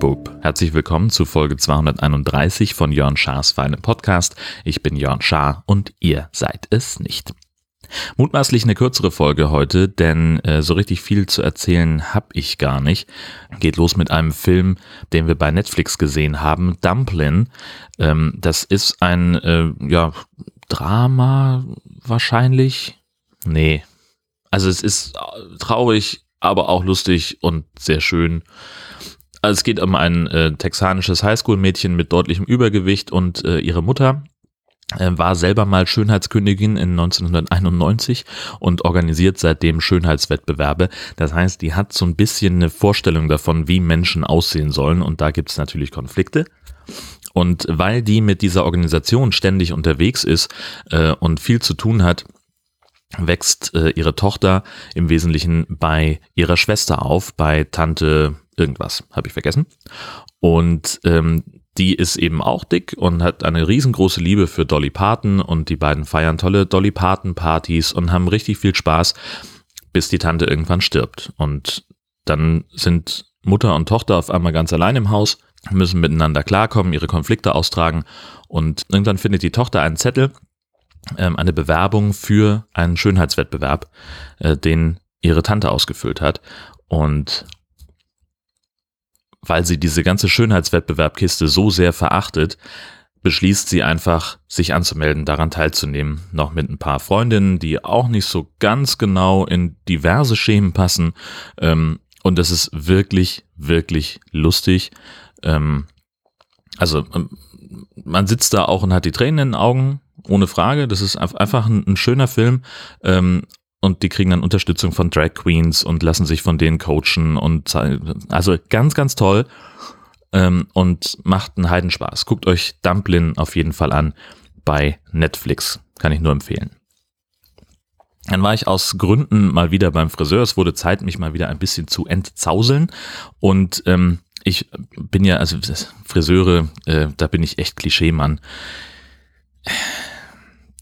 Bub. Herzlich willkommen zu Folge 231 von Jörn Schars feinem Podcast. Ich bin Jörn Schaar und ihr seid es nicht. Mutmaßlich eine kürzere Folge heute, denn äh, so richtig viel zu erzählen habe ich gar nicht. Geht los mit einem Film, den wir bei Netflix gesehen haben, Dumplin. Ähm, das ist ein äh, ja, Drama wahrscheinlich. Nee. Also es ist traurig, aber auch lustig und sehr schön. Also es geht um ein äh, texanisches Highschool-Mädchen mit deutlichem Übergewicht und äh, ihre Mutter äh, war selber mal Schönheitskönigin in 1991 und organisiert seitdem Schönheitswettbewerbe. Das heißt, die hat so ein bisschen eine Vorstellung davon, wie Menschen aussehen sollen und da gibt es natürlich Konflikte. Und weil die mit dieser Organisation ständig unterwegs ist äh, und viel zu tun hat, wächst äh, ihre Tochter im Wesentlichen bei ihrer Schwester auf, bei Tante irgendwas, habe ich vergessen. Und ähm, die ist eben auch dick und hat eine riesengroße Liebe für Dolly Parton und die beiden feiern tolle Dolly Parton Partys und haben richtig viel Spaß, bis die Tante irgendwann stirbt. Und dann sind Mutter und Tochter auf einmal ganz allein im Haus, müssen miteinander klarkommen, ihre Konflikte austragen und irgendwann findet die Tochter einen Zettel, ähm, eine Bewerbung für einen Schönheitswettbewerb, äh, den ihre Tante ausgefüllt hat. Und weil sie diese ganze Schönheitswettbewerbkiste so sehr verachtet, beschließt sie einfach, sich anzumelden, daran teilzunehmen. Noch mit ein paar Freundinnen, die auch nicht so ganz genau in diverse Schemen passen. Ähm, und das ist wirklich, wirklich lustig. Ähm, also ähm, man sitzt da auch und hat die Tränen in den Augen, ohne Frage. Das ist einfach ein, ein schöner Film. Und die kriegen dann Unterstützung von Drag Queens und lassen sich von denen coachen und also ganz, ganz toll ähm, und macht einen Heidenspaß. Guckt euch Dumplin auf jeden Fall an bei Netflix. Kann ich nur empfehlen. Dann war ich aus Gründen mal wieder beim Friseur. Es wurde Zeit, mich mal wieder ein bisschen zu entzauseln. Und ähm, ich bin ja, also Friseure, äh, da bin ich echt Klischee-Mann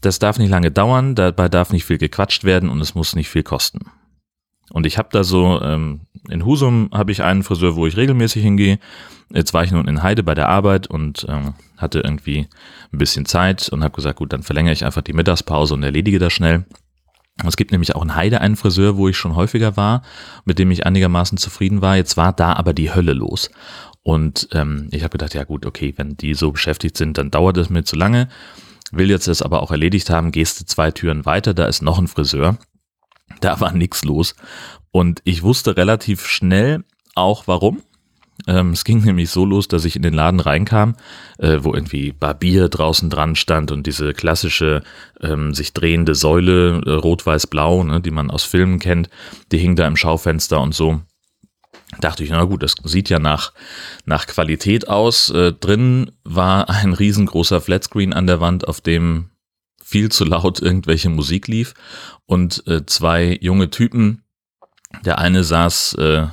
das darf nicht lange dauern, dabei darf nicht viel gequatscht werden und es muss nicht viel kosten. Und ich habe da so, ähm, in Husum habe ich einen Friseur, wo ich regelmäßig hingehe. Jetzt war ich nun in Heide bei der Arbeit und ähm, hatte irgendwie ein bisschen Zeit und habe gesagt, gut, dann verlängere ich einfach die Mittagspause und erledige das schnell. Es gibt nämlich auch in Heide einen Friseur, wo ich schon häufiger war, mit dem ich einigermaßen zufrieden war. Jetzt war da aber die Hölle los. Und ähm, ich habe gedacht, ja gut, okay, wenn die so beschäftigt sind, dann dauert das mir zu lange will jetzt das aber auch erledigt haben, gehst du zwei Türen weiter, da ist noch ein Friseur. Da war nichts los. Und ich wusste relativ schnell auch warum. Ähm, es ging nämlich so los, dass ich in den Laden reinkam, äh, wo irgendwie Barbier draußen dran stand und diese klassische ähm, sich drehende Säule, äh, rot-weiß-blau, ne, die man aus Filmen kennt, die hing da im Schaufenster und so dachte ich, na gut, das sieht ja nach, nach Qualität aus. Äh, drin war ein riesengroßer Flatscreen an der Wand, auf dem viel zu laut irgendwelche Musik lief und äh, zwei junge Typen. Der eine saß, äh,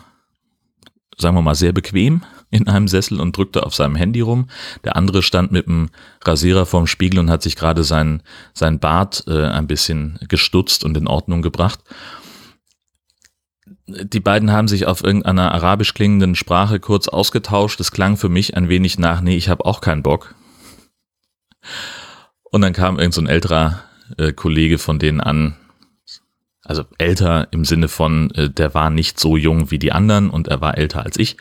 sagen wir mal, sehr bequem in einem Sessel und drückte auf seinem Handy rum. Der andere stand mit dem Rasierer vorm Spiegel und hat sich gerade sein, sein Bart äh, ein bisschen gestutzt und in Ordnung gebracht die beiden haben sich auf irgendeiner arabisch klingenden Sprache kurz ausgetauscht. Es klang für mich ein wenig nach, nee, ich habe auch keinen Bock. Und dann kam irgend so ein älterer äh, Kollege von denen an, also älter im Sinne von, äh, der war nicht so jung wie die anderen und er war älter als ich.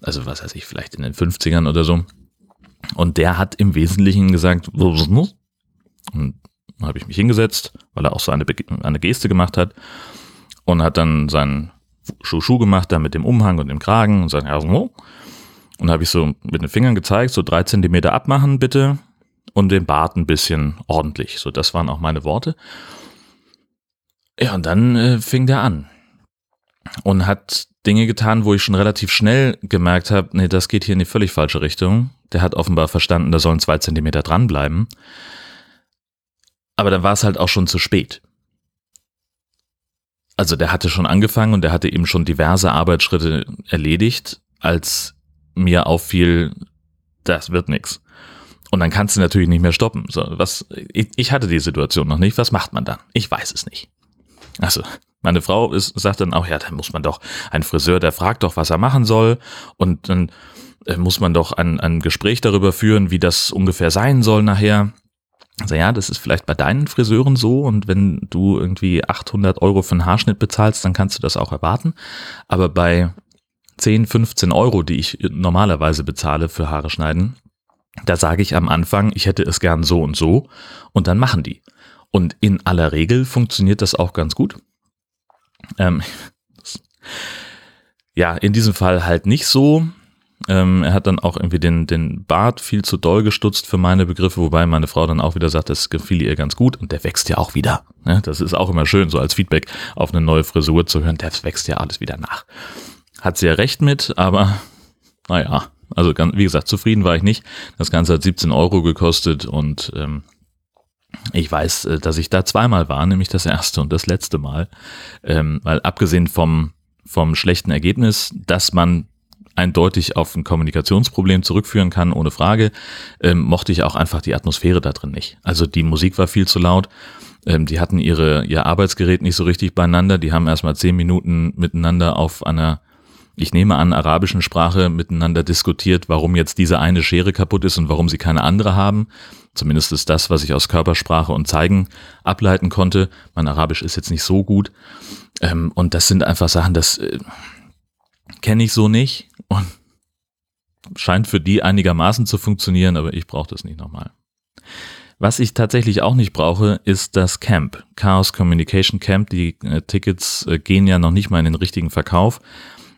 Also was weiß ich, vielleicht in den 50ern oder so. Und der hat im Wesentlichen gesagt, und habe ich mich hingesetzt, weil er auch so eine, eine Geste gemacht hat und hat dann seinen Schuh gemacht, da mit dem Umhang und dem Kragen und sagen, ja, so. Und habe ich so mit den Fingern gezeigt, so drei Zentimeter abmachen bitte und den Bart ein bisschen ordentlich. So, das waren auch meine Worte. Ja, und dann äh, fing der an und hat Dinge getan, wo ich schon relativ schnell gemerkt habe, nee, das geht hier in die völlig falsche Richtung. Der hat offenbar verstanden, da sollen zwei Zentimeter dranbleiben. Aber dann war es halt auch schon zu spät also der hatte schon angefangen und der hatte eben schon diverse Arbeitsschritte erledigt, als mir auffiel, das wird nix. Und dann kannst du natürlich nicht mehr stoppen. So, was, ich, ich hatte die Situation noch nicht. Was macht man dann? Ich weiß es nicht. Also, meine Frau ist, sagt dann auch, ja, dann muss man doch, ein Friseur, der fragt doch, was er machen soll. Und dann äh, muss man doch ein, ein Gespräch darüber führen, wie das ungefähr sein soll nachher. Also ja, das ist vielleicht bei deinen Friseuren so und wenn du irgendwie 800 Euro für einen Haarschnitt bezahlst, dann kannst du das auch erwarten. Aber bei 10, 15 Euro, die ich normalerweise bezahle für Haare schneiden, da sage ich am Anfang, ich hätte es gern so und so und dann machen die. Und in aller Regel funktioniert das auch ganz gut. Ähm, ja, in diesem Fall halt nicht so. Ähm, er hat dann auch irgendwie den, den Bart viel zu doll gestutzt für meine Begriffe, wobei meine Frau dann auch wieder sagt, das gefiel ihr ganz gut und der wächst ja auch wieder. Ne? Das ist auch immer schön, so als Feedback auf eine neue Frisur zu hören, der wächst ja alles wieder nach. Hat sie ja recht mit, aber naja, also ganz, wie gesagt, zufrieden war ich nicht. Das Ganze hat 17 Euro gekostet und ähm, ich weiß, äh, dass ich da zweimal war, nämlich das erste und das letzte Mal. Ähm, weil abgesehen vom, vom schlechten Ergebnis, dass man eindeutig auf ein Kommunikationsproblem zurückführen kann, ohne Frage, ähm, mochte ich auch einfach die Atmosphäre da drin nicht. Also die Musik war viel zu laut. Ähm, die hatten ihre, ihr Arbeitsgerät nicht so richtig beieinander. Die haben erstmal zehn Minuten miteinander auf einer, ich nehme an, arabischen Sprache miteinander diskutiert, warum jetzt diese eine Schere kaputt ist und warum sie keine andere haben. Zumindest ist das, was ich aus Körpersprache und Zeigen ableiten konnte. Mein Arabisch ist jetzt nicht so gut. Ähm, und das sind einfach Sachen, das äh, kenne ich so nicht und scheint für die einigermaßen zu funktionieren, aber ich brauche das nicht nochmal. Was ich tatsächlich auch nicht brauche, ist das Camp, Chaos Communication Camp. Die äh, Tickets äh, gehen ja noch nicht mal in den richtigen Verkauf,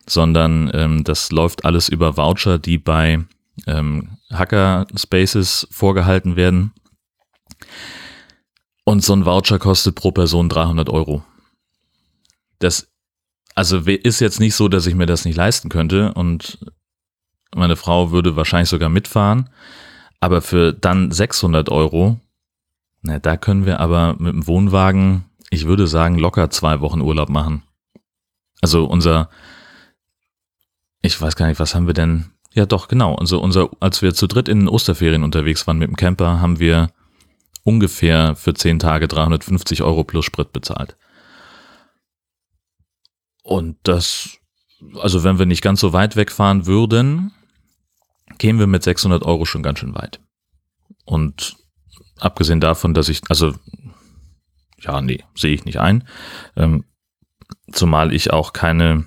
sondern ähm, das läuft alles über Voucher, die bei ähm, Hacker-Spaces vorgehalten werden. Und so ein Voucher kostet pro Person 300 Euro. Das also ist jetzt nicht so, dass ich mir das nicht leisten könnte und meine Frau würde wahrscheinlich sogar mitfahren. Aber für dann 600 Euro, na, da können wir aber mit dem Wohnwagen, ich würde sagen, locker zwei Wochen Urlaub machen. Also unser, ich weiß gar nicht, was haben wir denn? Ja, doch, genau. Also unser, als wir zu dritt in den Osterferien unterwegs waren mit dem Camper, haben wir ungefähr für zehn Tage 350 Euro plus Sprit bezahlt. Und das, also wenn wir nicht ganz so weit wegfahren würden, kämen wir mit 600 Euro schon ganz schön weit. Und abgesehen davon, dass ich, also, ja, nee, sehe ich nicht ein. Ähm, zumal ich auch keine,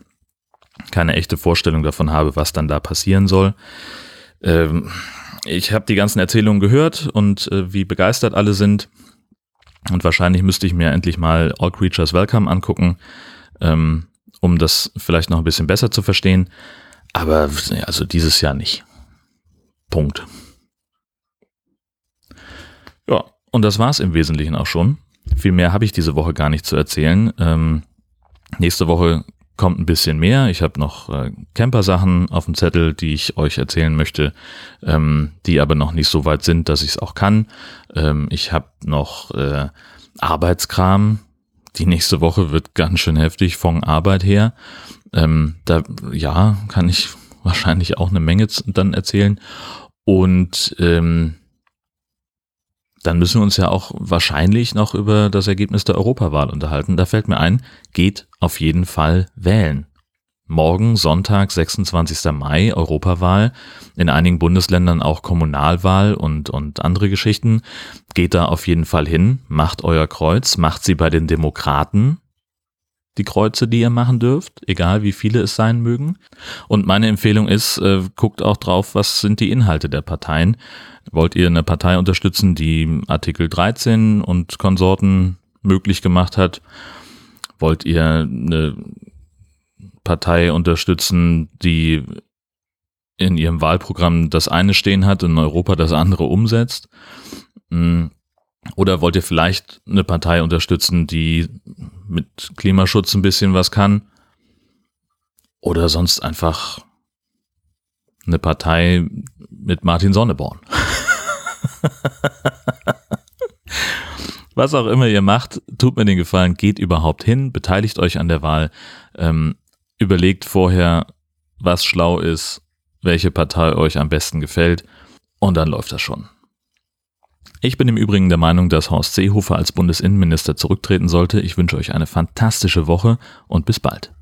keine echte Vorstellung davon habe, was dann da passieren soll. Ähm, ich habe die ganzen Erzählungen gehört und äh, wie begeistert alle sind. Und wahrscheinlich müsste ich mir endlich mal All Creatures Welcome angucken. Ähm, um das vielleicht noch ein bisschen besser zu verstehen. Aber also dieses Jahr nicht. Punkt. Ja, und das war es im Wesentlichen auch schon. Viel mehr habe ich diese Woche gar nicht zu erzählen. Ähm, nächste Woche kommt ein bisschen mehr. Ich habe noch äh, Camper-Sachen auf dem Zettel, die ich euch erzählen möchte, ähm, die aber noch nicht so weit sind, dass ich es auch kann. Ähm, ich habe noch äh, Arbeitskram, die nächste Woche wird ganz schön heftig von Arbeit her. Ähm, da, ja, kann ich wahrscheinlich auch eine Menge dann erzählen. Und ähm, dann müssen wir uns ja auch wahrscheinlich noch über das Ergebnis der Europawahl unterhalten. Da fällt mir ein, geht auf jeden Fall wählen. Morgen, Sonntag, 26. Mai, Europawahl, in einigen Bundesländern auch Kommunalwahl und, und andere Geschichten. Geht da auf jeden Fall hin, macht euer Kreuz, macht sie bei den Demokraten, die Kreuze, die ihr machen dürft, egal wie viele es sein mögen. Und meine Empfehlung ist, äh, guckt auch drauf, was sind die Inhalte der Parteien. Wollt ihr eine Partei unterstützen, die Artikel 13 und Konsorten möglich gemacht hat? Wollt ihr eine Partei unterstützen, die in ihrem Wahlprogramm das eine stehen hat in Europa das andere umsetzt? Hm. Oder wollt ihr vielleicht eine Partei unterstützen, die mit Klimaschutz ein bisschen was kann? Oder sonst einfach eine Partei mit Martin Sonneborn? was auch immer ihr macht, tut mir den Gefallen, geht überhaupt hin, beteiligt euch an der Wahl. Ähm, Überlegt vorher, was schlau ist, welche Partei euch am besten gefällt und dann läuft das schon. Ich bin im Übrigen der Meinung, dass Horst Seehofer als Bundesinnenminister zurücktreten sollte. Ich wünsche euch eine fantastische Woche und bis bald.